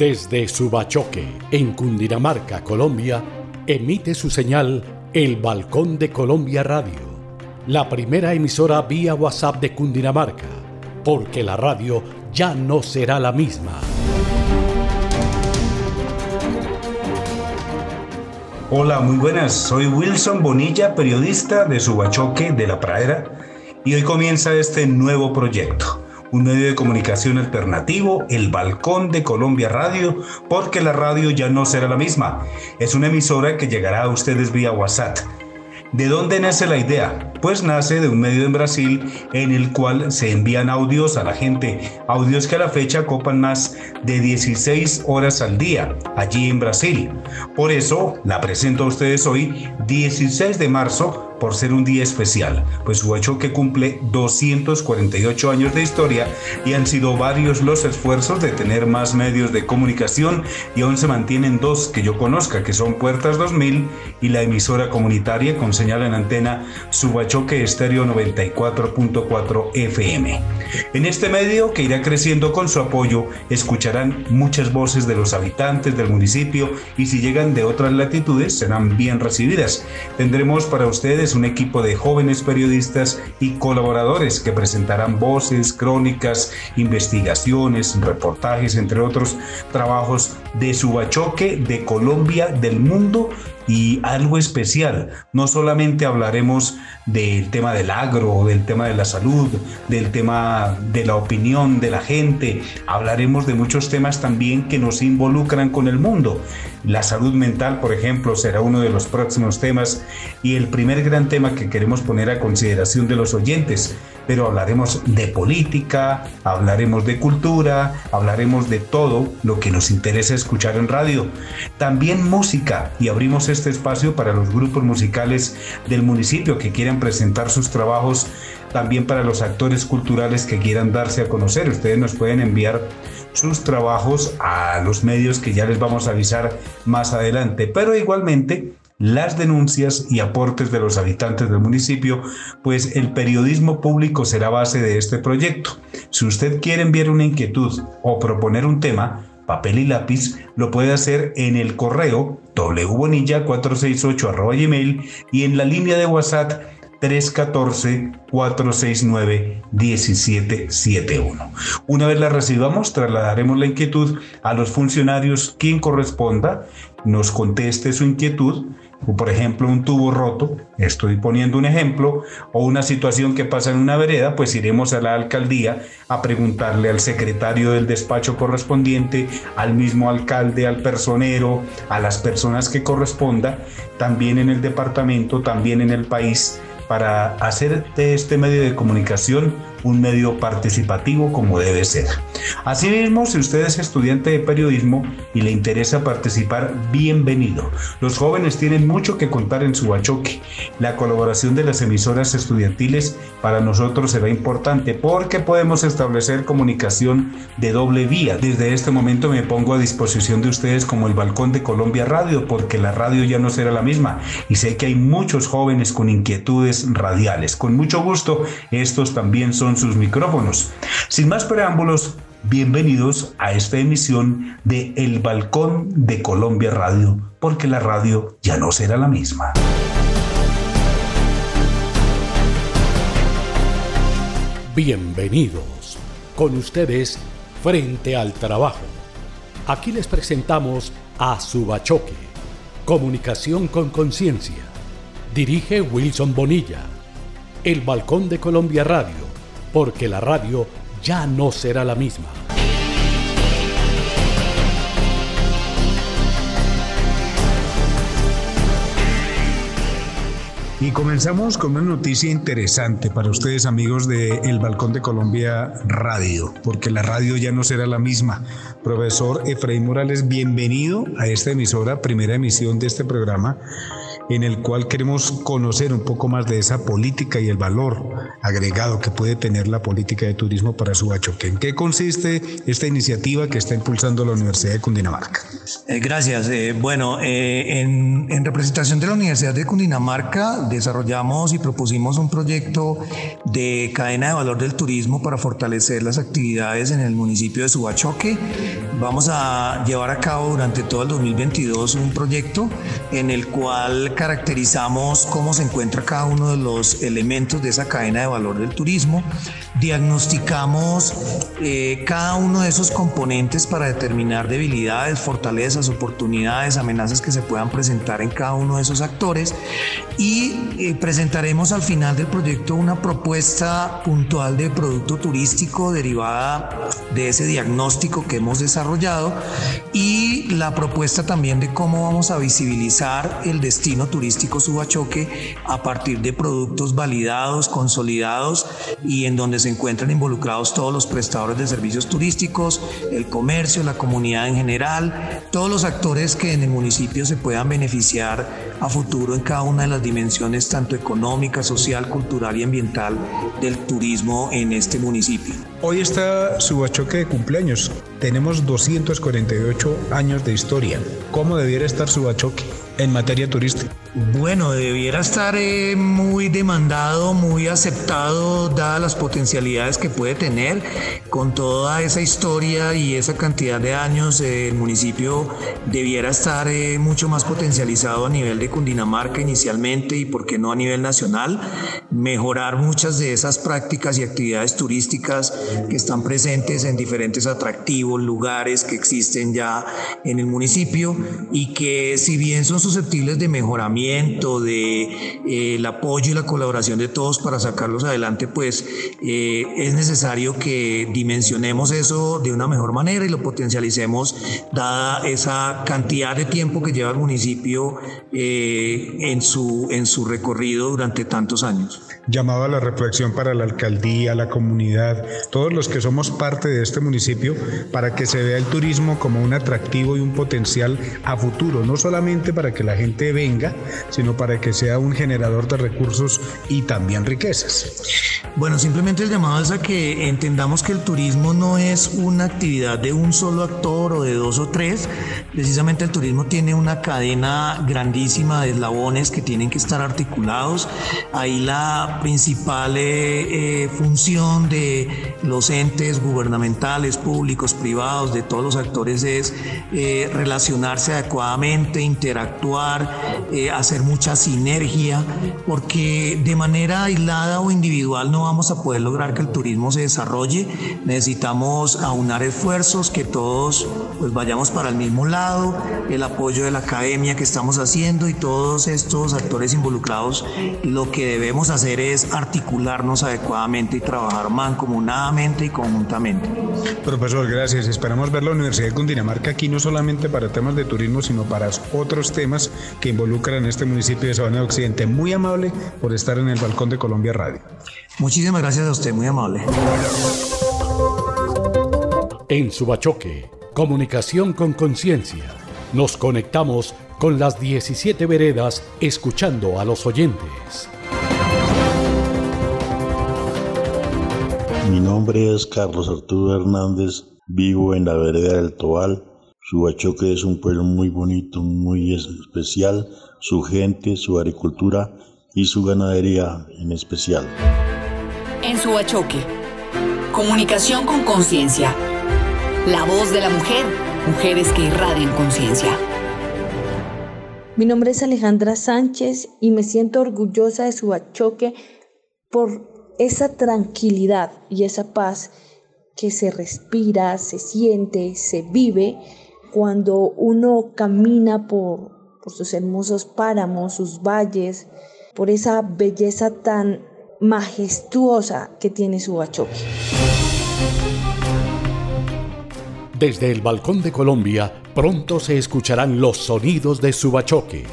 Desde Subachoque, en Cundinamarca, Colombia, emite su señal El Balcón de Colombia Radio, la primera emisora vía WhatsApp de Cundinamarca, porque la radio ya no será la misma. Hola, muy buenas. Soy Wilson Bonilla, periodista de Subachoque de la Pradera, y hoy comienza este nuevo proyecto un medio de comunicación alternativo, el Balcón de Colombia Radio, porque la radio ya no será la misma. Es una emisora que llegará a ustedes vía WhatsApp. ¿De dónde nace la idea? Pues nace de un medio en Brasil en el cual se envían audios a la gente, audios que a la fecha copan más de 16 horas al día, allí en Brasil. Por eso la presento a ustedes hoy, 16 de marzo, por ser un día especial, pues su cumple 248 años de historia y han sido varios los esfuerzos de tener más medios de comunicación y aún se mantienen dos que yo conozca, que son Puertas 2000 y la emisora comunitaria con señal en antena Subachoque Estéreo 94.4 FM. En este medio, que irá creciendo con su apoyo, escucharán muchas voces de los habitantes del municipio y si llegan de otras latitudes serán bien recibidas. Tendremos para ustedes un equipo de jóvenes periodistas y colaboradores que presentarán voces, crónicas, investigaciones, reportajes, entre otros trabajos de Subachoque, de Colombia, del mundo y algo especial. No solamente hablaremos del tema del agro, del tema de la salud, del tema de la opinión de la gente, hablaremos de muchos temas también que nos involucran con el mundo. La salud mental, por ejemplo, será uno de los próximos temas y el primer gran tema que queremos poner a consideración de los oyentes. Pero hablaremos de política, hablaremos de cultura, hablaremos de todo lo que nos interesa escuchar en radio. También música y abrimos este espacio para los grupos musicales del municipio que quieran presentar sus trabajos, también para los actores culturales que quieran darse a conocer. Ustedes nos pueden enviar sus trabajos a los medios que ya les vamos a avisar más adelante, pero igualmente las denuncias y aportes de los habitantes del municipio, pues el periodismo público será base de este proyecto. Si usted quiere enviar una inquietud o proponer un tema, papel y lápiz, lo puede hacer en el correo wbonilla468 gmail y en la línea de WhatsApp 314-469-1771. Una vez la recibamos, trasladaremos la inquietud a los funcionarios quien corresponda, nos conteste su inquietud por ejemplo un tubo roto, estoy poniendo un ejemplo, o una situación que pasa en una vereda, pues iremos a la alcaldía a preguntarle al secretario del despacho correspondiente, al mismo alcalde, al personero, a las personas que corresponda, también en el departamento, también en el país, para hacer de este medio de comunicación un medio participativo como debe ser. Asimismo, si usted es estudiante de periodismo y le interesa participar, bienvenido. Los jóvenes tienen mucho que contar en su bachoque. La colaboración de las emisoras estudiantiles para nosotros será importante porque podemos establecer comunicación de doble vía. Desde este momento me pongo a disposición de ustedes como el balcón de Colombia Radio porque la radio ya no será la misma y sé que hay muchos jóvenes con inquietudes radiales. Con mucho gusto, estos también son sus micrófonos. Sin más preámbulos, bienvenidos a esta emisión de El Balcón de Colombia Radio, porque la radio ya no será la misma. Bienvenidos. Con ustedes, frente al trabajo. Aquí les presentamos a Subachoque, Comunicación con Conciencia. Dirige Wilson Bonilla. El Balcón de Colombia Radio porque la radio ya no será la misma. Y comenzamos con una noticia interesante para ustedes amigos de El Balcón de Colombia Radio, porque la radio ya no será la misma. Profesor Efraín Morales, bienvenido a esta emisora, primera emisión de este programa en el cual queremos conocer un poco más de esa política y el valor agregado que puede tener la política de turismo para Subachoque. ¿En qué consiste esta iniciativa que está impulsando la Universidad de Cundinamarca? Eh, gracias. Eh, bueno, eh, en, en, representación de la Universidad de Cundinamarca desarrollamos y propusimos un proyecto de cadena de valor del turismo para fortalecer las actividades en el municipio de Subachoque vamos a llevar a cabo durante todo el 2022 un proyecto en el cual caracterizamos cómo se encuentra cada uno de los elementos de esa cadena de valor del turismo, diagnosticamos eh, cada uno de esos componentes para determinar debilidades, fortalezas, oportunidades, amenazas que se puedan presentar en cada uno de esos actores. Y eh, presentaremos al final del proyecto una propuesta puntual de producto turístico derivada de ese diagnóstico que hemos desarrollado y la propuesta también de cómo vamos a visibilizar el destino turístico Subachoque a partir de productos validados, consolidados y en donde se encuentran involucrados todos los prestadores de servicios turísticos, el comercio, la comunidad en general, todos los actores que en el municipio se puedan beneficiar a futuro en cada una de las dimensiones tanto económica, social, cultural y ambiental del turismo en este municipio. Hoy está Subachoque de cumpleaños. Tenemos 248 años de historia. ¿Cómo debiera estar Subachoque en materia turística? Bueno, debiera estar eh, muy demandado, muy aceptado, dadas las potencialidades que puede tener. Con toda esa historia y esa cantidad de años, eh, el municipio debiera estar eh, mucho más potencializado a nivel de Cundinamarca inicialmente y, por qué no, a nivel nacional. Mejorar muchas de esas prácticas y actividades turísticas que están presentes en diferentes atractivos, lugares que existen ya en el municipio y que, si bien son susceptibles de mejoramiento, de eh, el apoyo y la colaboración de todos para sacarlos adelante, pues eh, es necesario que dimensionemos eso de una mejor manera y lo potencialicemos dada esa cantidad de tiempo que lleva el municipio eh, en, su, en su recorrido durante tantos años. Llamado a la reflexión para la alcaldía, la comunidad, todos los que somos parte de este municipio, para que se vea el turismo como un atractivo y un potencial a futuro, no solamente para que la gente venga, sino para que sea un generador de recursos y también riquezas. Bueno, simplemente el llamado es a que entendamos que el turismo no es una actividad de un solo actor o de dos o tres. Precisamente el turismo tiene una cadena grandísima de eslabones que tienen que estar articulados. Ahí la principal eh, eh, función de los entes gubernamentales, públicos, privados, de todos los actores es eh, relacionarse adecuadamente, interactuar, hacer mucha sinergia, porque de manera aislada o individual no vamos a poder lograr que el turismo se desarrolle. Necesitamos aunar esfuerzos, que todos pues vayamos para el mismo lado, el apoyo de la academia que estamos haciendo y todos estos actores involucrados, lo que debemos hacer es articularnos adecuadamente y trabajar mancomunadamente y conjuntamente. Profesor, gracias. Esperamos ver la Universidad de Cundinamarca aquí no solamente para temas de turismo, sino para otros temas que involucran este municipio de Sabana de Occidente. Muy amable por estar en el balcón de Colombia Radio. Muchísimas gracias a usted, muy amable. En Subachoque, comunicación con conciencia. Nos conectamos con las 17 veredas escuchando a los oyentes. Mi nombre es Carlos Arturo Hernández, vivo en la vereda del Tobal. Subachoque es un pueblo muy bonito, muy especial, su gente, su agricultura y su ganadería en especial. En Subachoque, comunicación con conciencia. La voz de la mujer, mujeres que irradian conciencia. Mi nombre es Alejandra Sánchez y me siento orgullosa de Subachoque por esa tranquilidad y esa paz que se respira, se siente, se vive cuando uno camina por, por sus hermosos páramos, sus valles, por esa belleza tan majestuosa que tiene Subachoque. Desde el balcón de Colombia, pronto se escucharán los sonidos de Subachoque.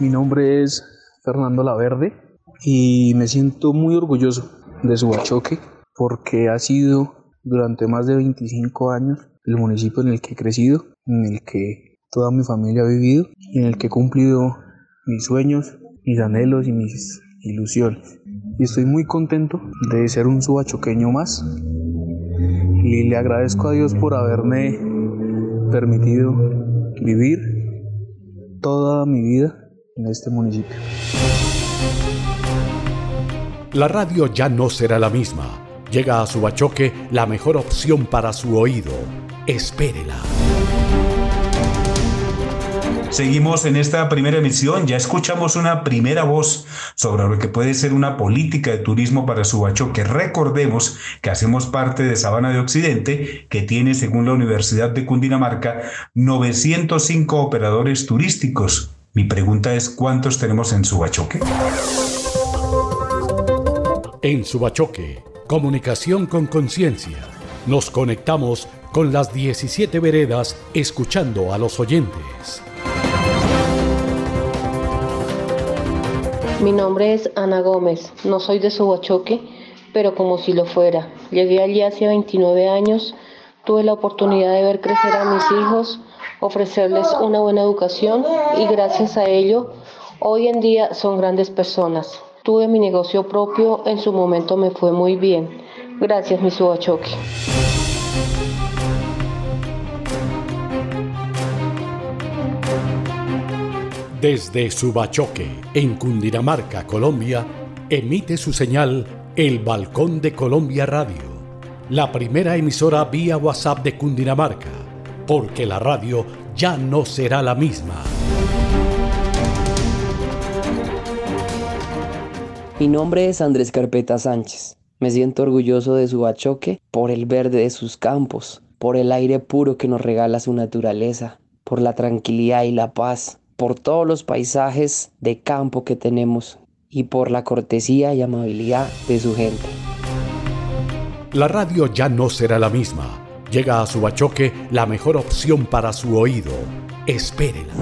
Mi nombre es Fernando Laverde y me siento muy orgulloso de Subachoque porque ha sido durante más de 25 años el municipio en el que he crecido, en el que toda mi familia ha vivido y en el que he cumplido mis sueños, mis anhelos y mis ilusiones. Y estoy muy contento de ser un subachoqueño más y le agradezco a Dios por haberme permitido vivir toda mi vida en este municipio. La radio ya no será la misma Llega a Subachoque la mejor opción para su oído. Espérela. Seguimos en esta primera emisión, ya escuchamos una primera voz sobre lo que puede ser una política de turismo para Subachoque. Recordemos que hacemos parte de Sabana de Occidente, que tiene, según la Universidad de Cundinamarca, 905 operadores turísticos. Mi pregunta es, ¿cuántos tenemos en Subachoque? En Subachoque, comunicación con conciencia. Nos conectamos con las 17 veredas escuchando a los oyentes. Mi nombre es Ana Gómez, no soy de Subachoque, pero como si lo fuera. Llegué allí hace 29 años, tuve la oportunidad de ver crecer a mis hijos, ofrecerles una buena educación y gracias a ello hoy en día son grandes personas. Tuve mi negocio propio, en su momento me fue muy bien. Gracias, mi Subachoque. Desde Subachoque, en Cundinamarca, Colombia, emite su señal El Balcón de Colombia Radio, la primera emisora vía WhatsApp de Cundinamarca, porque la radio ya no será la misma. Mi nombre es Andrés Carpeta Sánchez. Me siento orgulloso de Subachoque por el verde de sus campos, por el aire puro que nos regala su naturaleza, por la tranquilidad y la paz por todos los paisajes de campo que tenemos y por la cortesía y amabilidad de su gente. La radio ya no será la misma. Llega a Subachoque la mejor opción para su oído. Espérela.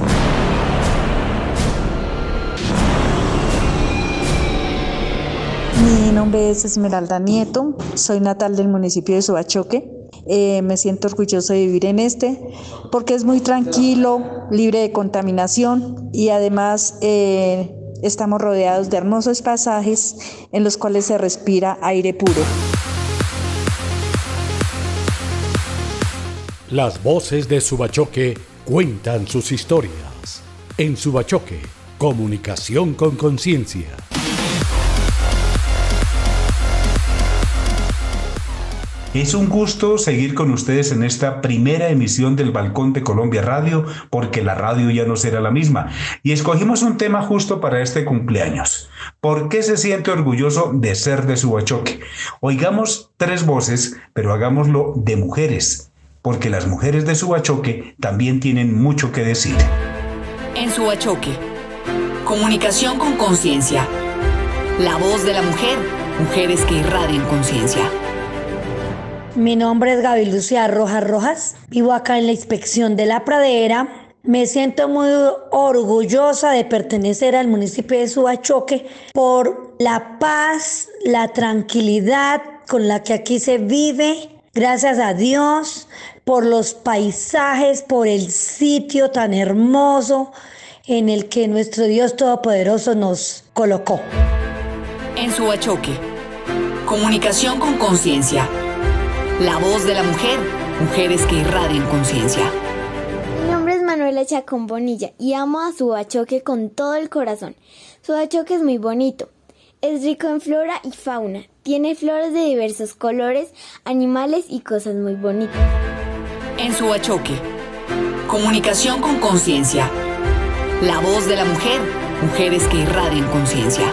Mi nombre es Esmeralda Nieto, soy natal del municipio de Subachoque. Eh, me siento orgulloso de vivir en este porque es muy tranquilo, libre de contaminación y además eh, estamos rodeados de hermosos pasajes en los cuales se respira aire puro. Las voces de Subachoque cuentan sus historias. En Subachoque, comunicación con conciencia. Es un gusto seguir con ustedes en esta primera emisión del Balcón de Colombia Radio, porque la radio ya no será la misma. Y escogimos un tema justo para este cumpleaños. ¿Por qué se siente orgulloso de ser de Subachoque? Oigamos tres voces, pero hagámoslo de mujeres, porque las mujeres de Subachoque también tienen mucho que decir. En Subachoque, comunicación con conciencia. La voz de la mujer, mujeres que irradian conciencia. Mi nombre es Gaby Lucía Rojas Rojas. Vivo acá en la inspección de la pradera. Me siento muy orgullosa de pertenecer al municipio de Subachoque por la paz, la tranquilidad con la que aquí se vive. Gracias a Dios por los paisajes, por el sitio tan hermoso en el que nuestro Dios Todopoderoso nos colocó. En Subachoque, comunicación con conciencia la voz de la mujer, mujeres que irradian conciencia. Mi nombre es Manuela Chacón Bonilla y amo a Subachoque con todo el corazón. Subachoque es muy bonito. Es rico en flora y fauna. Tiene flores de diversos colores, animales y cosas muy bonitas. En Subachoque, comunicación con conciencia. La voz de la mujer, mujeres que irradian conciencia.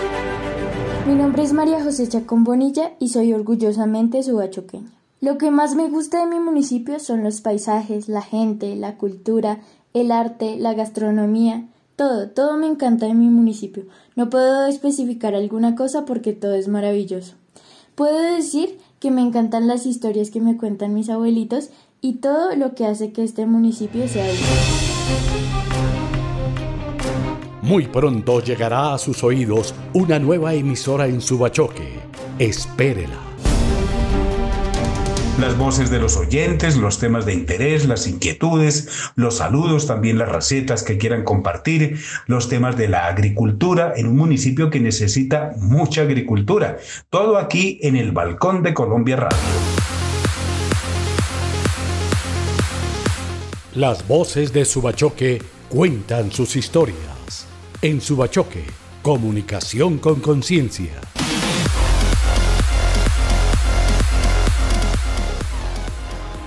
Mi nombre es María José Chacón Bonilla y soy orgullosamente subachoqueña. Lo que más me gusta de mi municipio son los paisajes, la gente, la cultura, el arte, la gastronomía, todo, todo me encanta de mi municipio. No puedo especificar alguna cosa porque todo es maravilloso. Puedo decir que me encantan las historias que me cuentan mis abuelitos y todo lo que hace que este municipio sea único. Muy pronto llegará a sus oídos una nueva emisora en Subachoque. Espérela las voces de los oyentes, los temas de interés, las inquietudes, los saludos, también las recetas que quieran compartir, los temas de la agricultura en un municipio que necesita mucha agricultura. Todo aquí en el Balcón de Colombia Radio. Las voces de Subachoque cuentan sus historias. En Subachoque, comunicación con conciencia.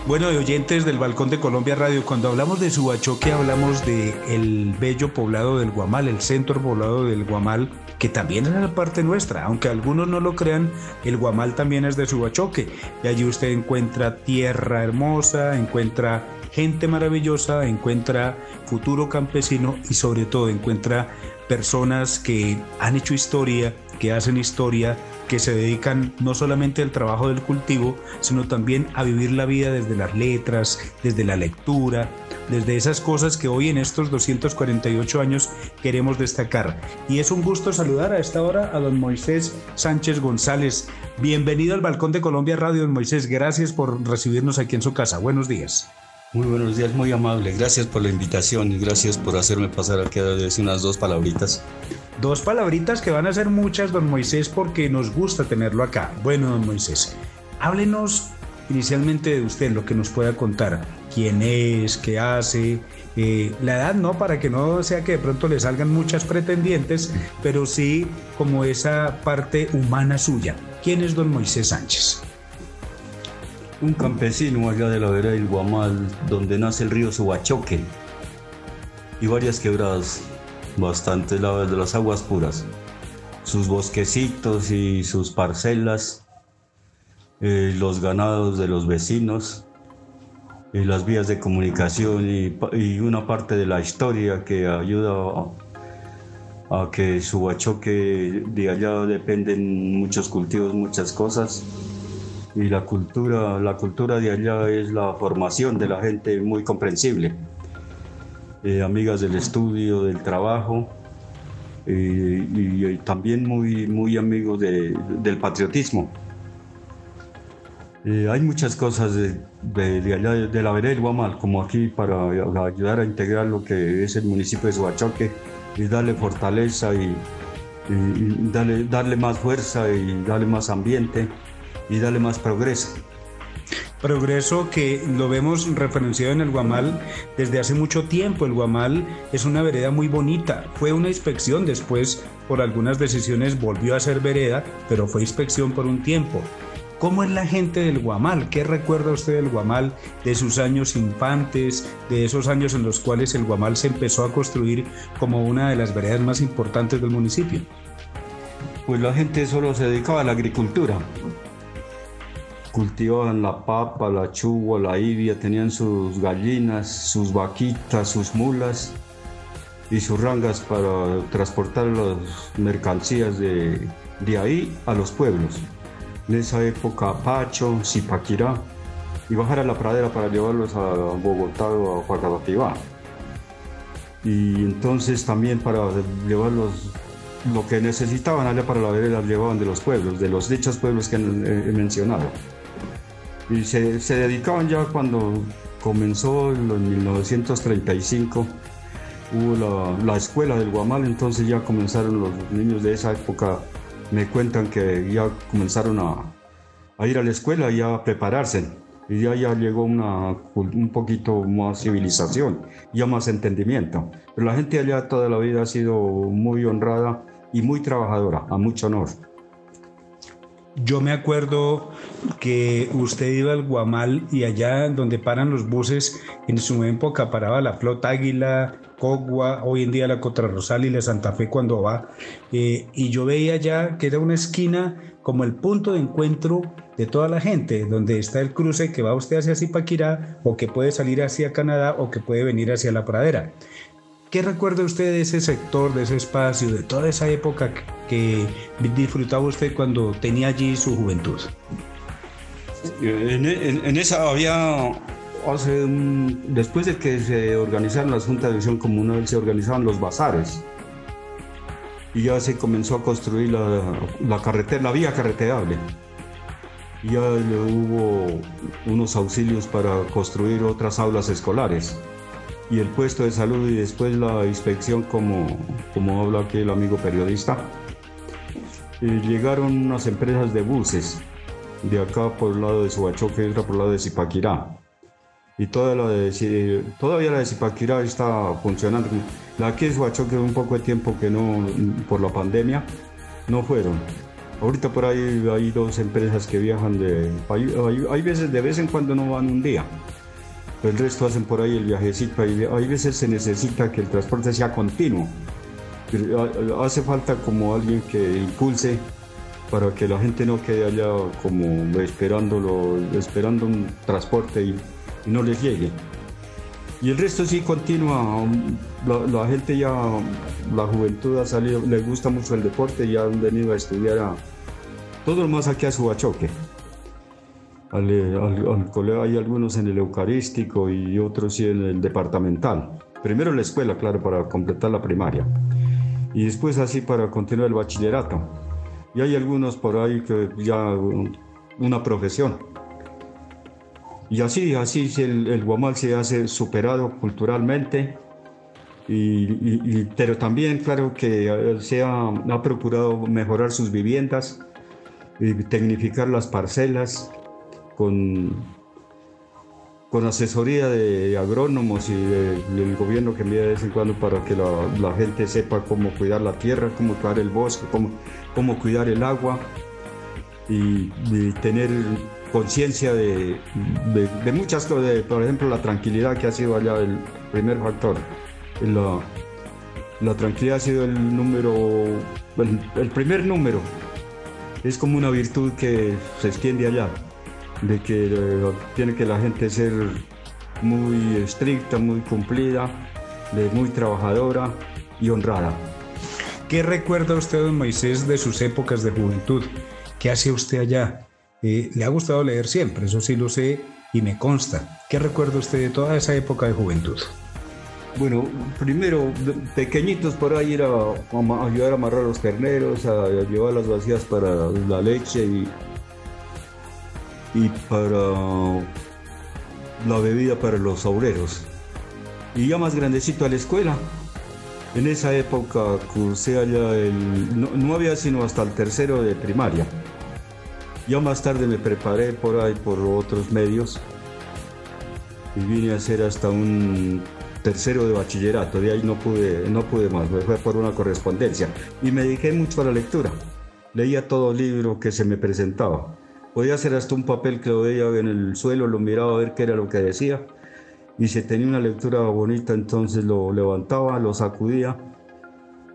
Bueno, de oyentes del Balcón de Colombia Radio, cuando hablamos de Subachoque hablamos de el bello poblado del Guamal, el centro poblado del Guamal, que también es la parte nuestra, aunque algunos no lo crean, el Guamal también es de Subachoque. Y allí usted encuentra tierra hermosa, encuentra gente maravillosa, encuentra futuro campesino y sobre todo encuentra personas que han hecho historia, que hacen historia, que se dedican no solamente al trabajo del cultivo, sino también a vivir la vida desde las letras, desde la lectura, desde esas cosas que hoy en estos 248 años queremos destacar. Y es un gusto saludar a esta hora a don Moisés Sánchez González. Bienvenido al Balcón de Colombia Radio, don Moisés. Gracias por recibirnos aquí en su casa. Buenos días. Muy buenos días, muy amable. Gracias por la invitación y gracias por hacerme pasar aquí a decir unas dos palabritas. Dos palabritas que van a ser muchas, don Moisés, porque nos gusta tenerlo acá. Bueno, don Moisés, háblenos inicialmente de usted, lo que nos pueda contar. ¿Quién es? ¿Qué hace? Eh, la edad no, para que no sea que de pronto le salgan muchas pretendientes, pero sí como esa parte humana suya. ¿Quién es don Moisés Sánchez? Un campesino allá de la vereda del Guamal, donde nace el río Subachoque y varias quebradas, bastante de las aguas puras, sus bosquecitos y sus parcelas, eh, los ganados de los vecinos, y las vías de comunicación y, una parte de la historia que ayuda a, a que Subachoque de allá dependen muchos cultivos, muchas cosas y la cultura, la cultura de allá es la formación de la gente muy comprensible. Eh, amigas del estudio, del trabajo eh, y, también muy, muy amigos del patriotismo. Eh, hay muchas cosas de, de, allá de la vereda del Guamal, como aquí, para ayudar a integrar lo que es el municipio de Suachoque y darle fortaleza y, y darle, darle más fuerza y darle más ambiente y darle más progreso. Progreso que lo vemos referenciado en el Guamal desde hace mucho tiempo. El Guamal es una vereda muy bonita. Fue una inspección después, por algunas decisiones volvió a ser vereda, pero fue inspección por un tiempo. ¿Cómo es la gente del Guamal? ¿Qué recuerda usted del Guamal, de sus años infantes, de esos años en los cuales el Guamal se empezó a construir como una de las veredas más importantes del municipio? Pues la gente solo se dedicaba a la agricultura cultivaban la papa, la chugua, la ibia, tenían sus gallinas, sus vaquitas, sus mulas y sus rangas para transportar las mercancías de, de ahí a los pueblos. En esa época, Pacho, Zipaquirá, y bajar a la pradera para llevarlos a Bogotá o a Guadalajara. Y entonces también para llevarlos lo que necesitaban allá para la vereda llevaban de los pueblos, de los dichos pueblos que he mencionado. Y se, se dedicaban ya cuando comenzó en 1935, hubo la, la, escuela del Guamal, entonces ya comenzaron los niños de esa época, me cuentan que ya comenzaron a, a ir a la escuela y a prepararse. Y ya, ya llegó una, un poquito más civilización, ya más entendimiento. Pero la gente allá toda la vida ha sido muy honrada y muy trabajadora, a mucho honor. Yo me acuerdo que usted iba al Guamal y allá donde paran los buses, en su época paraba la Flota Águila, Cogua, hoy en día la Rosal y la Santa Fe cuando va. Eh, y yo veía ya que era una esquina como el punto de encuentro de toda la gente, donde está el cruce que va usted hacia Zipaquirá o que puede salir hacia Canadá o que puede venir hacia la pradera. ¿Qué recuerda usted de ese sector, de ese espacio, de toda esa época que disfrutaba usted cuando tenía allí su juventud? En, esa había, después de que se organizaron las juntas de acción comunal, se organizaban los bazares. Y ya se comenzó a construir la, la carretera, la vía carreterable. Ya hubo unos auxilios para construir otras aulas escolares y el puesto de salud y después la inspección como, como habla aquí el amigo periodista. llegaron unas empresas de buses de acá por el lado de Subachoque y otra por el lado de Zipaquirá. Y toda la de, todavía la de Zipaquirá está funcionando. La aquí de Subachoque un poco de tiempo que no, por la pandemia, no fueron. Ahorita por ahí hay dos empresas que viajan de... Hay, veces, de vez en cuando no van un día. El resto hacen por ahí el viajecito. Hay, veces se necesita que el transporte sea continuo. Hace falta como alguien que impulse para que la gente no quede allá como esperándolo, esperando un transporte y, no les llegue. Y el resto sí continúa, la, gente ya, la juventud ha salido, les gusta mucho el deporte y han venido a estudiar a, todo lo más aquí a Subachoque. Al, al, hay algunos en el Eucarístico y otros sí en el departamental. Primero la escuela, claro, para completar la primaria. Y después así para continuar el bachillerato y hay algunos por ahí que ya una profesión. Y así, así el, el Guamal se hace superado culturalmente, y, pero también claro que se ha, ha procurado mejorar sus viviendas, y tecnificar las parcelas con con asesoría de agrónomos y del gobierno que envía de vez en cuando para que la, gente sepa cómo cuidar la tierra, cómo cuidar el bosque, cómo, cómo cuidar el agua y, tener conciencia de, de, muchas cosas, por ejemplo la tranquilidad que ha sido allá el primer factor. La, la tranquilidad ha sido el número, el primer número. Es como una virtud que se extiende allá de que eh, tiene que la gente ser muy estricta, muy cumplida, de muy trabajadora y honrada. ¿Qué recuerda usted, don Moisés, de sus épocas de juventud? ¿Qué hace usted allá? Eh, ¿Le ha gustado leer siempre? Eso sí lo sé y me consta. ¿Qué recuerda usted de toda esa época de juventud? Bueno, primero, pequeñitos por ahí era a ayudar a amarrar los terneros, a llevar las vacías para la leche y y para la bebida para los obreros. Y ya más grandecito a la escuela. En esa época cursé allá el... No, había sino hasta el tercero de primaria. Ya más tarde me preparé por ahí por otros medios y vine a hacer hasta un tercero de bachillerato. De ahí no pude, no pude más, me fue por una correspondencia. Y me dediqué mucho a la lectura. Leía todo libro que se me presentaba. Podía hacer hasta un papel que lo veía en el suelo, lo miraba a ver qué era lo que decía. Y si tenía una lectura bonita, entonces lo levantaba, lo sacudía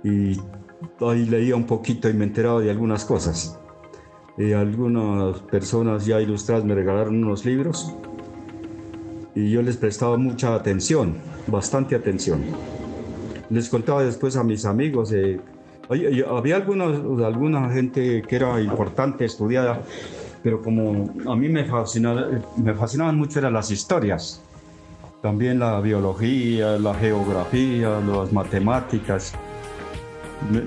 y ahí leía un poquito y me enteraba de algunas cosas. Y algunas personas ya ilustradas me regalaron unos libros y yo les prestaba mucha atención, bastante atención. Les contaba después a mis amigos, eh, había algunos, alguna gente que era importante, estudiada, pero como a mí me, fascinaba, fascinaban mucho eran las historias, también la biología, la geografía, las matemáticas,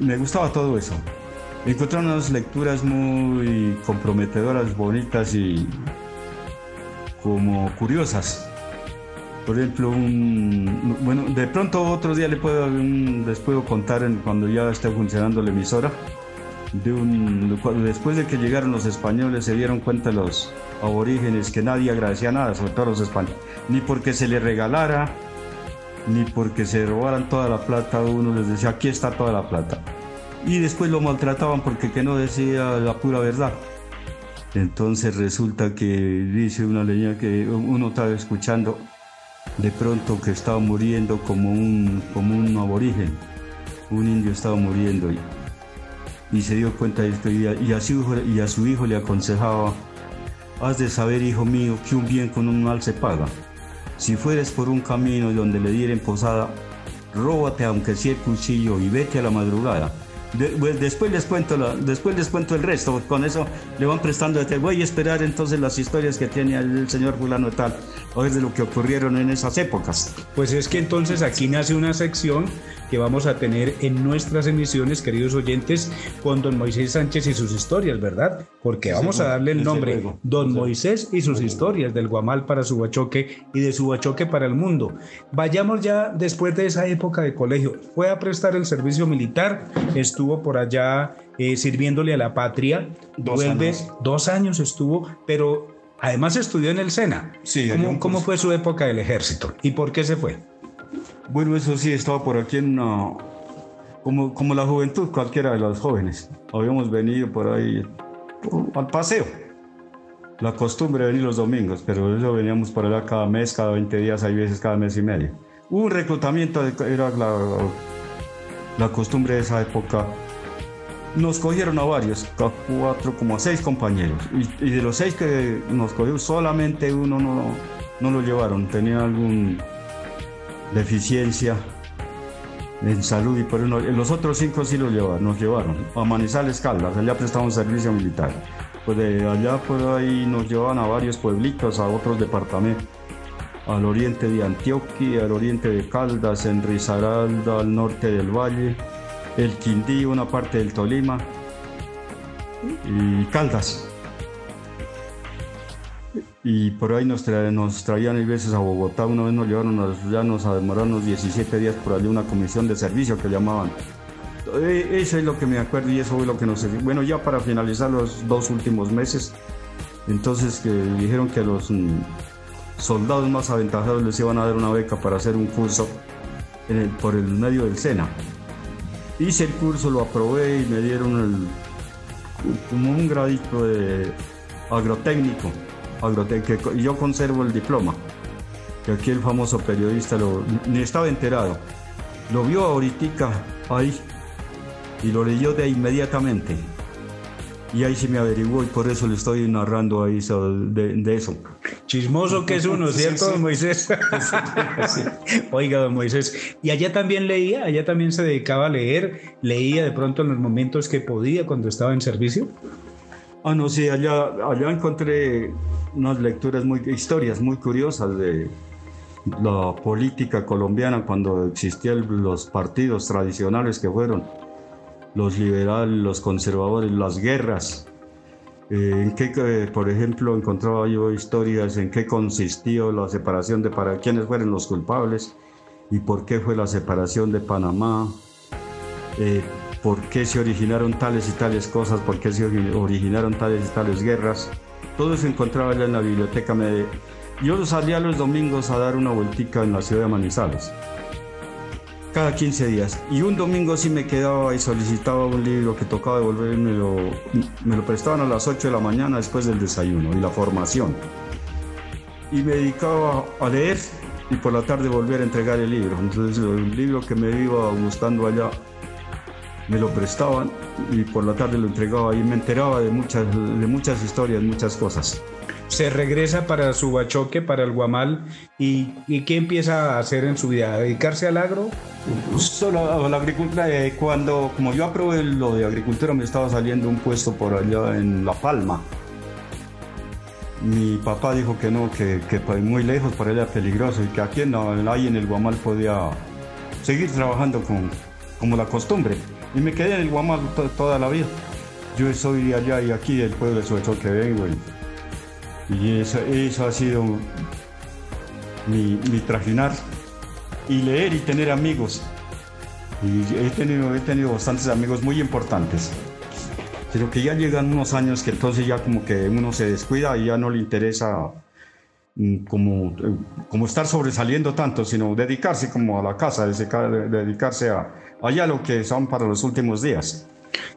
me, gustaba todo eso. Encontré unas lecturas muy comprometedoras, bonitas y como curiosas. Por ejemplo, bueno, de pronto otro día le puedo, les puedo contar cuando ya esté funcionando la emisora después de que llegaron los españoles se dieron cuenta los aborígenes que nadie agradecía nada, sobre todo los españoles, ni porque se les regalara, ni porque se robaran toda la plata, uno les decía aquí está toda la plata. Y después lo maltrataban porque que no decía la pura verdad. Entonces resulta que dice una leña que uno estaba escuchando de pronto que estaba muriendo como un, como un aborigen, un indio estaba muriendo y y se dio cuenta de esto y a, su hijo, y a su hijo le aconsejaba, has de saber, hijo mío, que un bien con un mal se paga. Si fueres por un camino donde le dieren posada, róbate aunque sea el cuchillo y vete a la madrugada pues, después, les cuento después les cuento el resto. Con eso le van prestando. Voy a esperar entonces las historias que tiene el señor fulano tal. O es de lo que ocurrieron en esas épocas. Pues es que entonces aquí nace una sección que vamos a tener en nuestras emisiones, queridos oyentes, con don Moisés Sánchez y sus historias, ¿verdad? Porque vamos a darle el nombre Don Moisés y sus historias del Guamal para Subachoque y de Subachoque para el mundo. Vayamos ya después de esa época de colegio. Fue a prestar el servicio militar, estuvo por allá eh, sirviéndole a la patria. Dos años. Dos años estuvo, pero además estudió en el SENA. Sí, ¿Cómo, ¿Cómo fue su época del ejército y por qué se fue? Bueno, eso sí, estaba por aquí en una... como, como la juventud, cualquiera de los jóvenes. Habíamos venido por ahí al paseo. La costumbre de venir los domingos, pero eso veníamos por allá cada mes, cada 20 días, hay veces cada mes y medio. Un reclutamiento, era la, la costumbre de esa época. Nos cogieron a varios, a cuatro, como a seis compañeros. Y, de los seis que nos cogieron, solamente uno no, no lo llevaron. Tenía alguna deficiencia en salud y por eso los otros cinco sí los llevaron, nos llevaron a Manizales Caldas, allá prestamos servicio militar. Pues de allá por ahí nos llevaban a varios pueblitos, a otros departamentos, al oriente de Antioquia, al oriente de Caldas, en Risaralda, al norte del valle, el Quindío, una parte del Tolima y Caldas. Y por ahí nos, traían a veces a Bogotá, una vez nos llevaron a los llanos a demorarnos 17 días por allí una comisión de servicio que llamaban. E, eso es lo que me acuerdo y eso es lo que nos... Bueno, ya para finalizar los dos últimos meses, entonces que dijeron que los mm, soldados más aventajados les iban a dar una beca para hacer un curso por el medio del SENA. Hice el curso, lo aprobé y me dieron el, como un gradito de agrotécnico y yo conservo el diploma, que aquí el famoso periodista lo, ni estaba enterado, lo vio ahorita ahí y lo leyó de inmediatamente. Y ahí sí me averiguó y por eso le estoy narrando ahí de, eso. Chismoso que es uno, ¿cierto, don Moisés? Oiga, don Moisés, ¿y allá también leía? ¿Allá también se dedicaba a leer? ¿Leía de pronto en los momentos que podía cuando estaba en servicio? Ah, no, sí, allá, allá encontré unas lecturas muy, historias muy curiosas de la política colombiana cuando existían los partidos tradicionales que fueron los liberales, los conservadores, las guerras. Eh, en qué, eh, por ejemplo, encontraba yo historias en qué consistió la separación de para quiénes fueron los culpables y por qué fue la separación de Panamá, eh, por qué se originaron tales y tales cosas, por qué se originaron tales y tales guerras. Todo se encontraba allá en la biblioteca. Me... Yo salía los domingos a dar una vueltica en la ciudad de Manizales, cada 15 días. Y un domingo sí me quedaba y solicitaba un libro que tocaba devolver, me lo, me lo prestaban a las 8 de la mañana después del desayuno y la formación. Y me dedicaba a leer y por la tarde volver a entregar el libro. Entonces el libro que me iba gustando allá me lo prestaban y por la tarde lo entregaba y me enteraba de muchas, de muchas historias, muchas cosas. Se regresa para su bachoque, para el Guamal, y, ¿qué empieza a hacer en su vida? dedicarse al agro? Solo a la agricultura. Eh, cuando, como yo aprobé lo de agricultura, me estaba saliendo un puesto por allá en La Palma. Mi papá dijo que no, que, que muy lejos, para allá peligroso, y que aquí en, ahí en el Guamal podía seguir trabajando con, como la costumbre. Y me quedé en el Guamal toda la vida. Yo soy allá y aquí del pueblo de Soweto que vengo. Y, eso, eso, ha sido mi, mi trajinar. Y leer y tener amigos. Y he tenido, he tenido bastantes amigos muy importantes. Pero que ya llegan unos años que entonces ya como que uno se descuida y ya no le interesa mm, como, como estar sobresaliendo tanto, sino dedicarse como a la casa, dedicarse a, allá lo que son para los últimos días.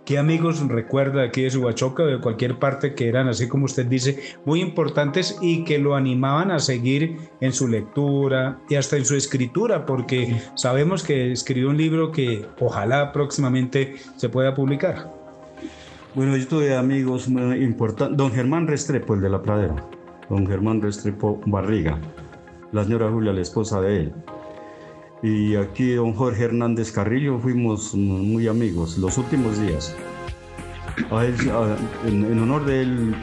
¿Qué amigos recuerda aquí de Subachoca o de cualquier parte que eran, así como usted dice, muy importantes y que lo animaban a seguir en su lectura y hasta en su escritura? Porque sabemos que escribió un libro que ojalá próximamente se pueda publicar. Bueno, yo tuve amigos muy importantes. Don Germán Restrepo, el de la pradera. Don Germán Restrepo Barriga. La señora Julia, la esposa de él y aquí don Jorge Hernández Carrillo fuimos muy amigos los últimos días. en, honor de él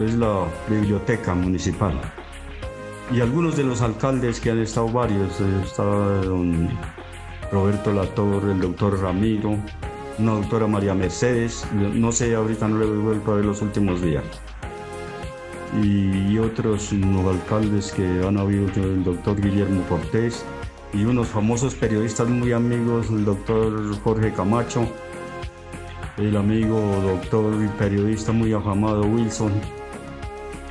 es la biblioteca municipal. Y algunos de los alcaldes que han estado varios, eh, está don Roberto Latorre, el doctor Ramiro, una doctora María Mercedes, no sé, ahorita no le he vuelto a ver los últimos días. Y, otros alcaldes que han habido, el doctor Guillermo Cortés, y unos famosos periodistas muy amigos, el doctor Jorge Camacho, el amigo doctor y periodista muy afamado Wilson,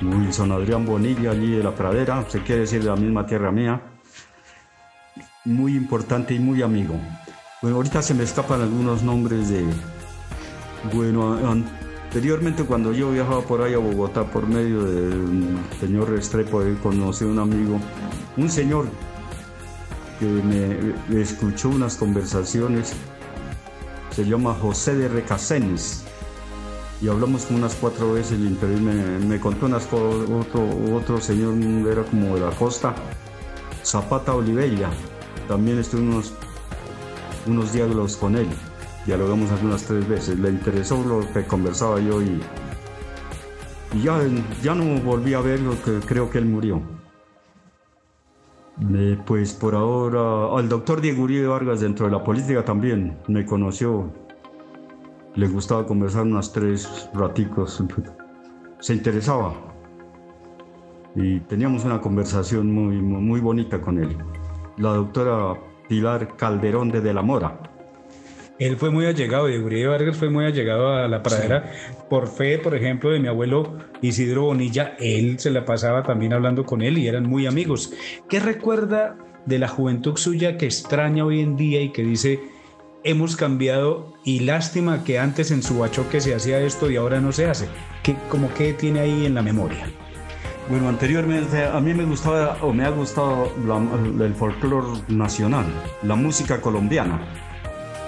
Wilson Adrián Bonilla, allí de la pradera, se quiere decir de la misma tierra mía, muy importante y muy amigo. Bueno, ahorita se me escapan algunos nombres de... Bueno, anteriormente cuando yo viajaba por ahí a Bogotá por medio del señor Restrepo, conocí a un amigo, un señor que me escuchó unas conversaciones, se llama José de Recasenes. Y hablamos como unas cuatro veces y me, me contó unas otro, otro señor era como de la costa Zapata Oliveira. También estuve unos unos diálogos con él. Dialogamos algunas tres veces. Le interesó lo que conversaba yo y, ya, ya no volví a verlo creo que él murió pues por ahora al doctor Diego Uribe Vargas dentro de la política también me conoció le gustaba conversar unas tres raticos, se interesaba y teníamos una conversación muy, muy bonita con él. La doctora Pilar Calderón de De la Mora. Él fue muy allegado, y Uribe Vargas fue muy allegado a la pradera. Por fe, por ejemplo, de mi abuelo Isidro Bonilla, él se la pasaba también hablando con él y eran muy amigos. ¿Qué recuerda de la juventud suya que extraña hoy en día y que dice, hemos cambiado y lástima que antes en su que se hacía esto y ahora no se hace. ¿Qué, como que tiene ahí en la memoria? Bueno, anteriormente a mí me gustaba o me ha gustado el folclore nacional, la música colombiana,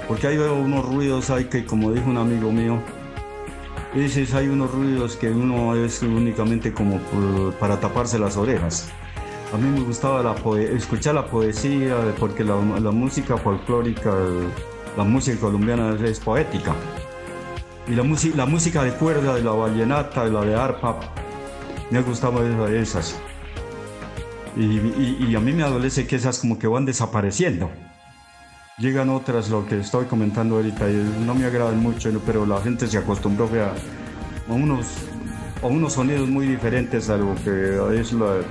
porque hay unos ruidos hay que, como dijo un amigo mío, dices hay unos ruidos que uno es únicamente como para taparse las orejas. A mí me gustaba la escuchar la poesía, porque la, música folclórica la música colombiana es poética. Y la, la música de cuerda, de la vallenata, de la de arpa, me gustaba esas. Y, y, a mí me adolece que esas como que van desapareciendo. Llegan otras, lo que estoy comentando ahorita, y no me agradan mucho, pero la gente se acostumbró a, unos, a unos sonidos muy diferentes a lo que es lo,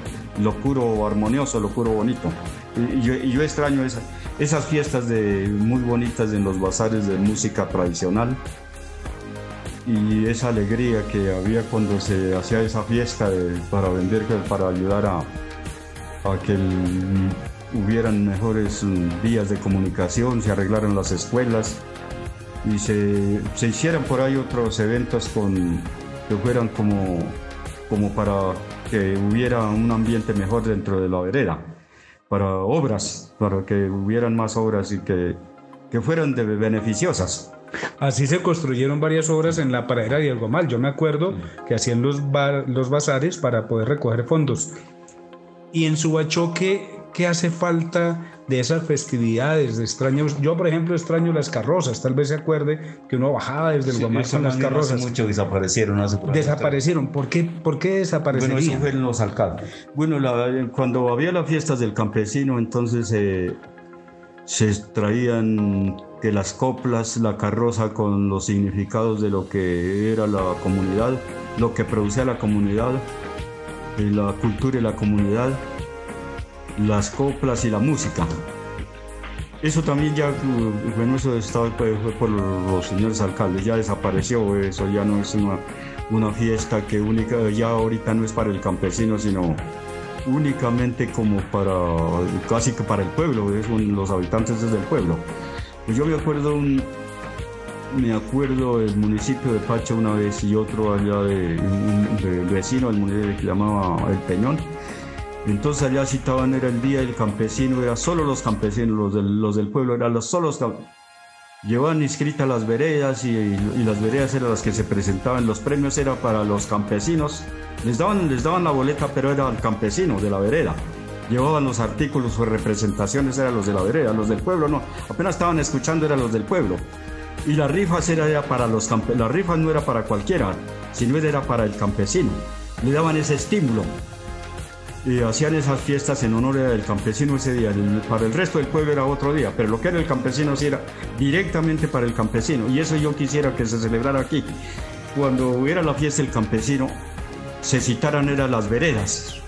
lo puro armonioso, lo puro bonito. Y, yo, extraño esa, esas fiestas de, muy bonitas en los bazares de música tradicional y esa alegría que había cuando se hacía esa fiesta para vender, para ayudar a, a que hubieran mejores vías de comunicación, se arreglaran las escuelas y se, se hicieran por ahí otros eventos con, que fueran como, como para que hubiera un ambiente mejor dentro de la vereda para obras, para que hubieran más obras y que, que fueran de beneficiosas. Así se construyeron varias obras en la paradera de Algomal. Yo me acuerdo que hacían los, los bazares para poder recoger fondos. Y en Subachoque, ¿qué hace falta de esas festividades? De extraños? Yo, por ejemplo, extraño las carrozas. Tal vez se acuerde que uno bajaba desde el con las carrozas. Hace mucho desaparecieron. Hace desaparecieron. ¿Por qué, ¿Por qué desaparecieron? Bueno, eso fue en los alcaldes. Bueno, cuando había las fiestas del campesino, entonces eh, se traían que las coplas, la carroza con los significados de lo que era la comunidad, lo que producía la comunidad la cultura y la comunidad, las coplas y la música. Eso también ya, bueno, eso estaba, fue por los señores alcaldes, ya desapareció eso, ya no es una, una fiesta que única, ya ahorita no es para el campesino, sino únicamente como para, casi que para el pueblo, los habitantes desde el pueblo. Pues yo me acuerdo un, me acuerdo el municipio de Pacha una vez y otro allá de, un vecino del municipio que llamaba El Peñón. Entonces allá citaban, era el día del campesino, era solo los campesinos, los del, pueblo, eran los solos Llevaban inscritas las veredas y, las veredas eran las que se presentaban. Los premios eran para los campesinos. Les daban, les daban la boleta, pero era el campesino de la vereda. Llevaban los artículos o representaciones, eran los de la vereda. Los del pueblo no. Apenas estaban escuchando, eran los del pueblo. Y las rifas era para los las rifas no era para cualquiera, sino era para el campesino. Le daban ese estímulo. Y hacían esas fiestas en honor del campesino ese día. Para el resto del pueblo era otro día, pero lo que era el campesino sí era directamente para el campesino. Y eso yo quisiera que se celebrara aquí. Cuando hubiera la fiesta del campesino, se citaran eran las veredas.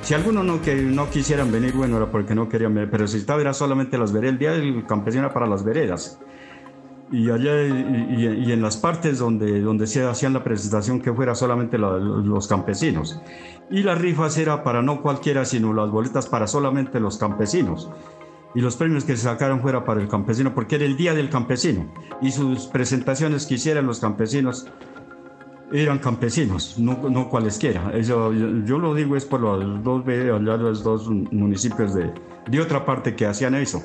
Si algunos no, que no quisieran venir, bueno, era porque no querían venir, pero si estaba era solamente las veredas. El día del campesino era para las veredas y allá y, en las partes donde, donde se hacían la presentación que fuera solamente los campesinos. Y las rifas era para no cualquiera, sino las boletas para solamente los campesinos. y los premios que se sacaron fuera para el campesino, porque era el día del campesino y sus presentaciones que hicieran los campesinos eran campesinos, no, no cualesquiera. Eso, yo, lo digo es por los dos, los dos municipios de, de otra parte que hacían eso.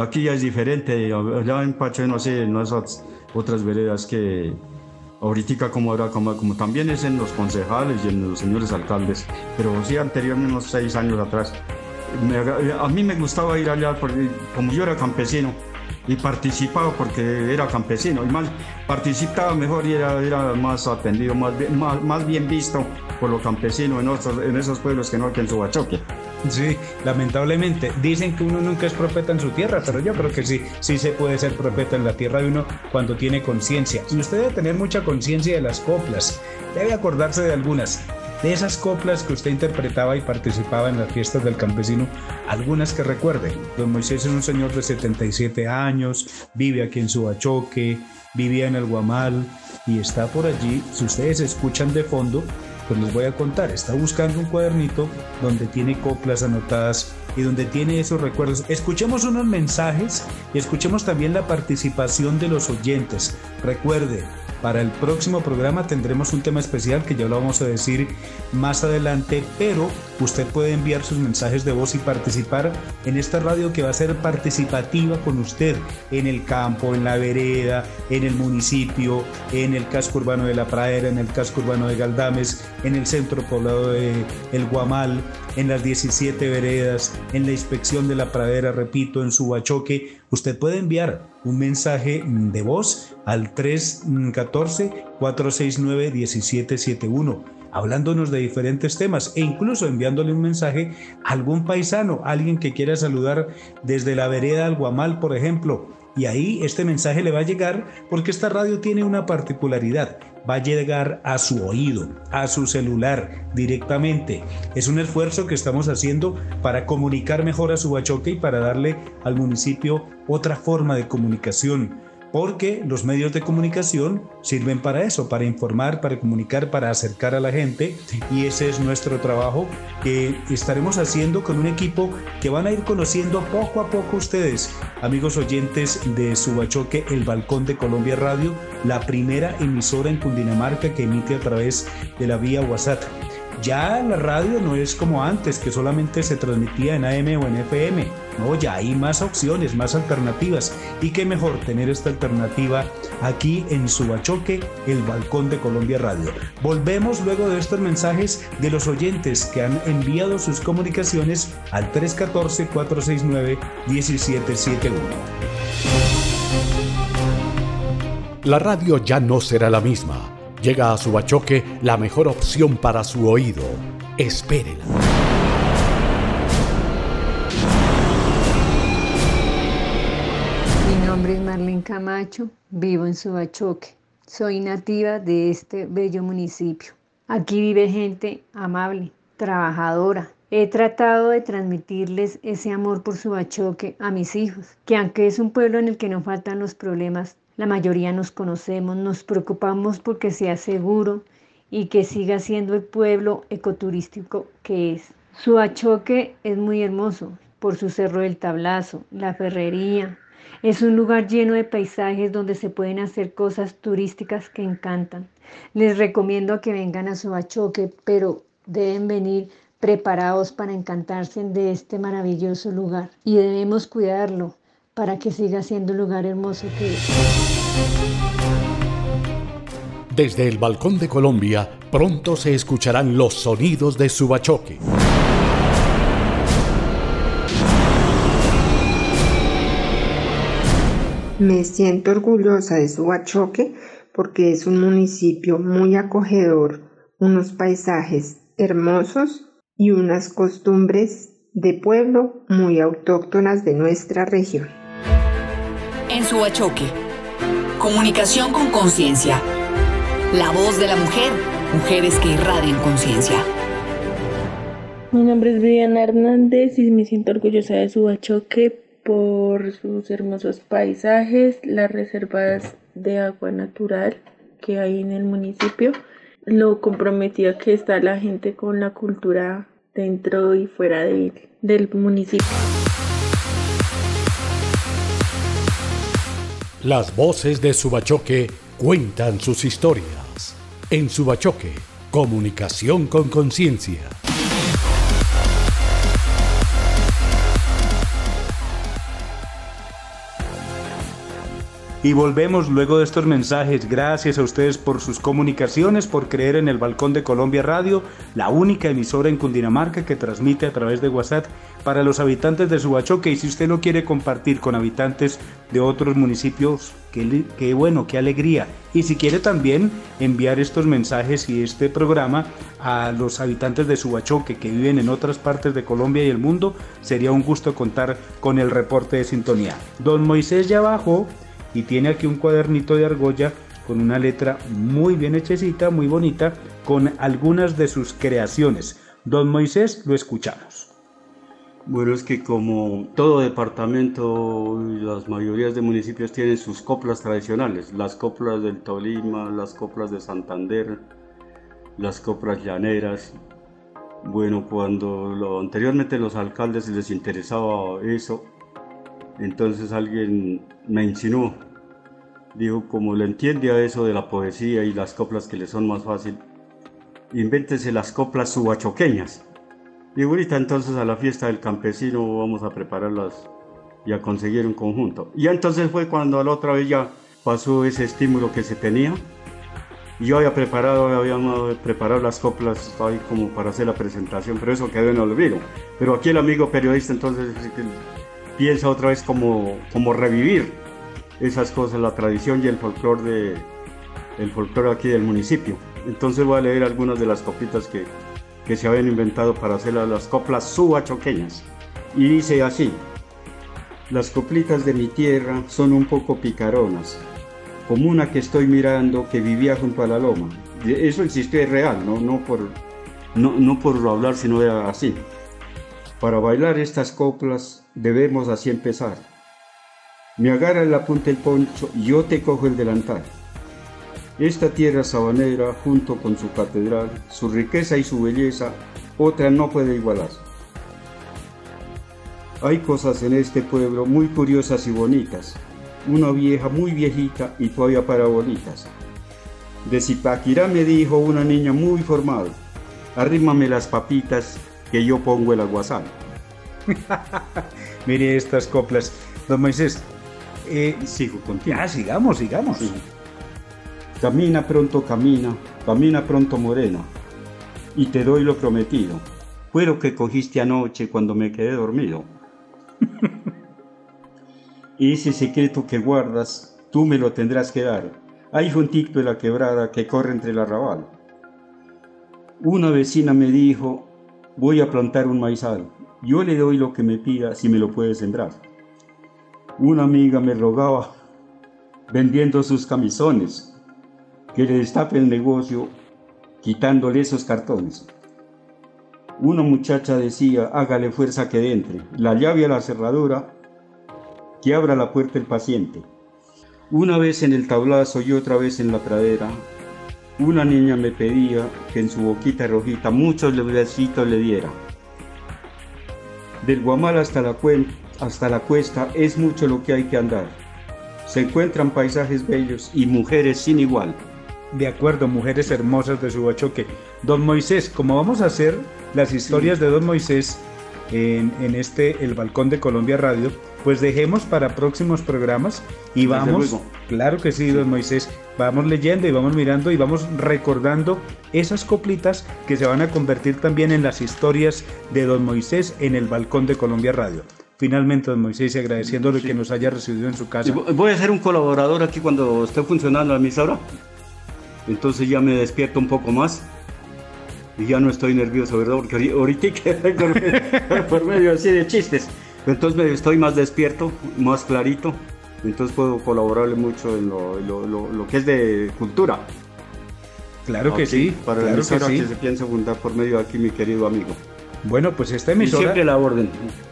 Aquí ya es diferente, allá en Pacho no sé, no esas otras veredas que ahorita como era, como, como también es en los concejales y en los señores alcaldes, pero sí anteriormente, unos seis años atrás, a mí me gustaba ir allá porque como yo era campesino y participaba porque era campesino y más participaba mejor y era, era más atendido, más, más, más bien visto por los campesinos en, en esos pueblos que no aquí en Subachoque. Sí, lamentablemente. Dicen que uno nunca es profeta en su tierra, pero yo creo que sí, sí se puede ser profeta en la tierra de uno cuando tiene conciencia. Y usted debe tener mucha conciencia de las coplas. Debe acordarse de algunas de esas coplas que usted interpretaba y participaba en las fiestas del campesino, algunas que recuerde. Don Moisés es un señor de 77 años, vive aquí en Subachoque, vivía en el Guamal y está por allí. Si ustedes escuchan de fondo, pues les voy a contar. Está buscando un cuadernito donde tiene coplas anotadas y donde tiene esos recuerdos. Escuchemos unos mensajes y escuchemos también la participación de los oyentes. Recuerde, para el próximo programa tendremos un tema especial que ya lo vamos a decir más adelante, pero usted puede enviar sus mensajes de voz y participar en esta radio que va a ser participativa con usted en el campo, en la vereda, en el municipio, en el casco urbano de La Pradera, en el casco urbano de Galdames, en el centro poblado de El Guamal, en las 17 veredas, en la inspección de La Pradera, repito, en Subachoque. Usted puede enviar un mensaje de voz al 314-469-1771 hablándonos de diferentes temas e incluso enviándole un mensaje a algún paisano, alguien que quiera saludar desde la vereda al Guamal, por ejemplo. Y ahí este mensaje le va a llegar porque esta radio tiene una particularidad va a llegar a su oído, a su celular directamente. Es un esfuerzo que estamos haciendo para comunicar mejor a su bachoque y para darle al municipio otra forma de comunicación porque los medios de comunicación sirven para eso, para informar, para comunicar, para acercar a la gente y ese es nuestro trabajo que estaremos haciendo con un equipo que van a ir conociendo poco a poco ustedes, amigos oyentes de Subachoque, el Balcón de Colombia Radio, la primera emisora en Cundinamarca que emite a través de la vía WhatsApp. Ya la radio no es como antes, que solamente se transmitía en AM o en FM. No, ya hay más opciones, más alternativas. Y qué mejor tener esta alternativa aquí en Subachoque, el balcón de Colombia Radio. Volvemos luego de estos mensajes de los oyentes que han enviado sus comunicaciones al 314-469-1771. La radio ya no será la misma Llega a su bachoque la mejor opción para su oído. Espérela. Nombre es Marlene Camacho, vivo en Subachoque. Soy nativa de este bello municipio. Aquí vive gente amable, trabajadora. He tratado de transmitirles ese amor por Subachoque a mis hijos, que aunque es un pueblo en el que no faltan los problemas, la mayoría nos conocemos, nos preocupamos porque sea seguro y que siga siendo el pueblo ecoturístico que es. Su achoque es muy hermoso por su cerro del tablazo, la ferrería. Es un lugar lleno de paisajes donde se pueden hacer cosas turísticas que encantan. Les recomiendo que vengan a Suachoque, pero deben venir preparados para encantarse de este maravilloso lugar y debemos cuidarlo para que siga siendo un lugar hermoso. Desde el balcón de Colombia, pronto se escucharán los sonidos de Subachoque. Me siento orgullosa de Subachoque porque es un municipio muy acogedor, unos paisajes hermosos y unas costumbres de pueblo muy autóctonas de nuestra región en Subachoque. Comunicación con conciencia. La voz de la mujer. Mujeres que irradian conciencia. Mi nombre es Viviana Hernández y me siento orgullosa de Subachoque por sus hermosos paisajes, las reservas de agua natural que hay en el municipio, lo comprometida que está la gente con la cultura dentro y fuera del municipio. Las voces de Subachoque cuentan sus historias. En Subachoque, comunicación con conciencia. Y volvemos luego de estos mensajes. Gracias a ustedes por sus comunicaciones, por creer en el Balcón de Colombia Radio, la única emisora en Cundinamarca que transmite a través de WhatsApp para los habitantes de Subachoque. Y si usted lo quiere compartir con habitantes de otros municipios, qué, bueno, qué alegría. Y si quiere también enviar estos mensajes y este programa a los habitantes de Subachoque que viven en otras partes de Colombia y el mundo, sería un gusto contar con el reporte de sintonía. Don Moisés ya y tiene aquí un cuadernito de argolla con una letra muy bien hechecita, muy bonita, con algunas de sus creaciones. Don Moisés, lo escuchamos. Bueno, es que como todo departamento las mayorías de municipios tienen sus coplas tradicionales, las coplas del Tolima, las coplas de Santander, las coplas llaneras. Bueno, cuando lo, anteriormente los alcaldes les interesaba eso, entonces alguien me insinuó, dijo, como le entiende a eso de la poesía y las coplas que le son más fácil, invéntese las coplas subachoqueñas. Y ahorita entonces a la fiesta del campesino vamos a prepararlas y a conseguir un conjunto. Y entonces fue cuando a la otra vez ya pasó ese estímulo que se tenía. Yo había preparado, habíamos preparado las coplas ahí como para hacer la presentación, pero eso quedó en olvido. Pero aquí el amigo periodista entonces piensa otra vez como, como revivir esas cosas, la tradición y el folclore de el folclore aquí del municipio. Entonces voy a leer algunas de las copitas que, que se habían inventado para hacer las coplas subachoqueñas. Y dice así, las coplitas de mi tierra son un poco picaronas, como una que estoy mirando que vivía junto a la loma. Eso existió, es real, no, no, por, no, no por hablar, sino así. Para bailar estas coplas debemos así empezar. Me agarra la punta el poncho y yo te cojo el delantal. Esta tierra sabanera, junto con su catedral, su riqueza y su belleza, otra no puede igualar. Hay cosas en este pueblo muy curiosas y bonitas. Una vieja muy viejita y todavía para bonitas. De Zipaquirá me dijo una niña muy formal, arrímame las papitas que yo pongo el aguasal. Mire estas coplas. Don Moisés, eh, sigo contigo. Ya, sigamos, sigamos. Camina pronto, camina, camina pronto, morena, y te doy lo prometido. Fuero que cogiste anoche cuando me quedé dormido. ese secreto que guardas, tú me lo tendrás que dar. Hay juntito de la quebrada que corre entre el arrabal. Una vecina me dijo, voy a plantar un maizal. Yo le doy lo que me pida si me lo puede sembrar. Una amiga me rogaba, vendiendo sus camisones, que le destape el negocio quitándole esos cartones. Una muchacha decía, hágale fuerza que entre, la llave a la cerradura, que abra la puerta el paciente. Una vez en el tablazo y otra vez en la pradera, una niña me pedía que en su boquita rojita muchos besitos le diera. Del Guamal hasta la, hasta la cuesta es mucho lo que hay que andar. Se encuentran paisajes bellos y mujeres sin igual. De acuerdo, mujeres hermosas de Subachoque. Don Moisés, como vamos a hacer las historias de Don Moisés en, en, este El Balcón de Colombia Radio, pues dejemos para próximos programas y vamos, claro que sí, don Moisés, vamos leyendo y vamos mirando y vamos recordando esas coplitas que se van a convertir también en las historias de don Moisés en el Balcón de Colombia Radio. Finalmente, don Moisés, agradeciéndole que nos haya recibido en su casa. Voy a ser un colaborador aquí cuando esté funcionando la emisora. Entonces ya me despierto un poco más y ya no estoy nervioso, ¿verdad? Porque ahorita por, por medio así de chistes. Entonces estoy más despierto, más clarito. Entonces puedo colaborarle mucho en lo, que es de cultura. Claro que sí. Para claro la emisora que, se piensa fundar por medio de aquí, mi querido amigo. Bueno, pues esta emisora. Y siempre la orden.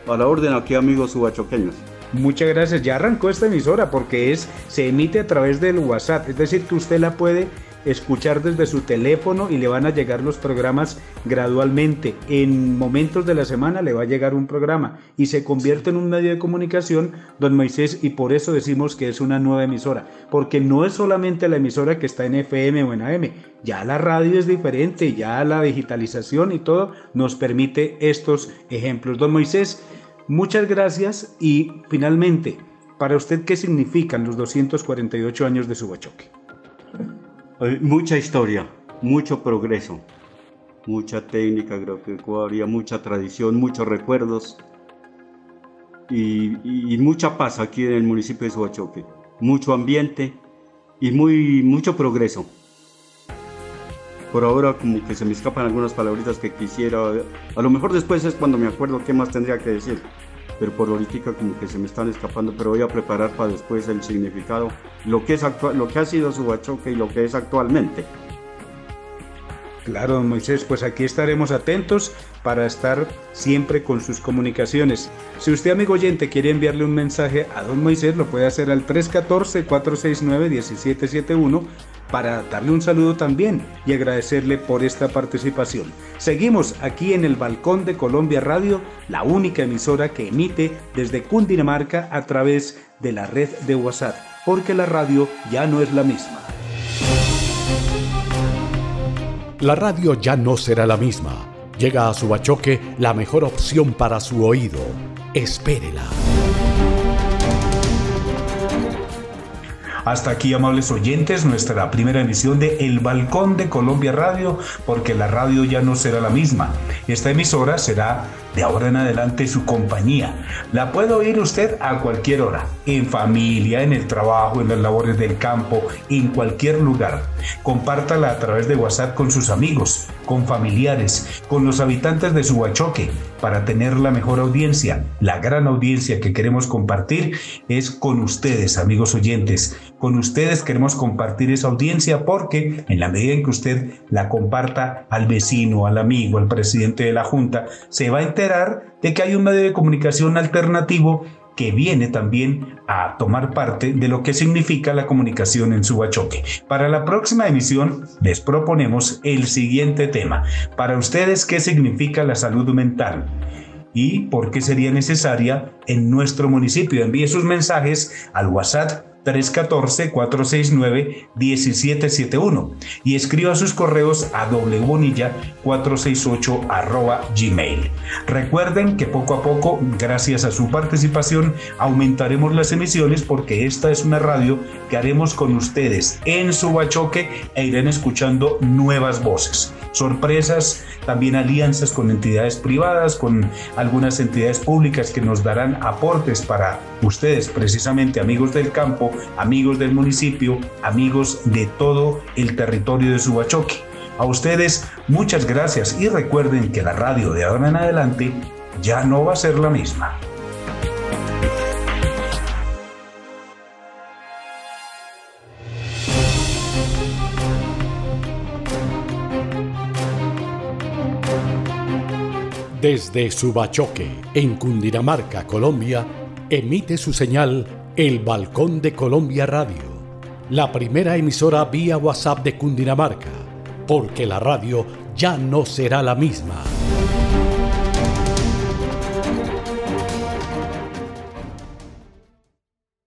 A la orden aquí, amigos subachoqueños. Muchas gracias. Ya arrancó esta emisora porque es se emite a través del WhatsApp. Es decir, que usted la puede escuchar desde su teléfono y le van a llegar los programas gradualmente. En momentos de la semana le va a llegar un programa y se convierte en un medio de comunicación, don Moisés, y por eso decimos que es una nueva emisora, porque no es solamente la emisora que está en FM o en AM, ya la radio es diferente, ya la digitalización y todo nos permite estos ejemplos. Don Moisés, muchas gracias y finalmente, para usted, ¿qué significan los 248 años de Subachoque? Mucha historia, mucho progreso, mucha técnica agropecuaria, mucha tradición, muchos recuerdos y, mucha paz aquí en el municipio de Subachoque. Mucho ambiente y muy, mucho progreso. Por ahora como que se me escapan algunas palabritas que quisiera. A lo mejor después es cuando me acuerdo qué más tendría que decir. Pero por ahorita como que se me están escapando, pero voy a preparar para después el significado, lo que, es lo que ha sido Subachoque y lo que es actualmente. Claro, don Moisés, pues aquí estaremos atentos para estar siempre con sus comunicaciones. Si usted, amigo oyente, quiere enviarle un mensaje a don Moisés, lo puede hacer al 314-469-1771 para darle un saludo también y agradecerle por esta participación. Seguimos aquí en el Balcón de Colombia Radio, la única emisora que emite desde Cundinamarca a través de la red de WhatsApp, porque la radio ya no es la misma. La radio ya no será la misma. Llega a su bachoque la mejor opción para su oído. Espérela. Hasta aquí, amables oyentes, nuestra primera emisión de El Balcón de Colombia Radio, porque la radio ya no será la misma. Esta emisora será de ahora en adelante su compañía. La puede oír usted a cualquier hora, en familia, en el trabajo, en las labores del campo, en cualquier lugar. Compártala a través de WhatsApp con sus amigos, con familiares, con los habitantes de Subachoque, para tener la mejor audiencia. La gran audiencia que queremos compartir es con ustedes, amigos oyentes. Con ustedes queremos compartir esa audiencia porque en la medida en que usted la comparta al vecino, al amigo, al presidente de la Junta, se va a de que hay un medio de comunicación alternativo que viene también a tomar parte de lo que significa la comunicación en Subachoque. Para la próxima emisión les proponemos el siguiente tema. Para ustedes, ¿qué significa la salud mental? y por qué sería necesaria en nuestro municipio. Envíe sus mensajes al WhatsApp 314-469-1771 y escriba sus correos a wbonilla468 gmail. Recuerden que poco a poco, gracias a su participación, aumentaremos las emisiones porque esta es una radio que haremos con ustedes en su bachoque e irán escuchando nuevas voces, sorpresas, también alianzas con entidades privadas, con algunas entidades públicas que nos darán aportes para ustedes, precisamente amigos del campo, amigos del municipio, amigos de todo el territorio de Subachoque. A ustedes muchas gracias y recuerden que la radio de ahora en adelante ya no va a ser la misma. Desde Subachoque, en Cundinamarca, Colombia, emite su señal el Balcón de Colombia Radio, la primera emisora vía WhatsApp de Cundinamarca, porque la radio ya no será la misma.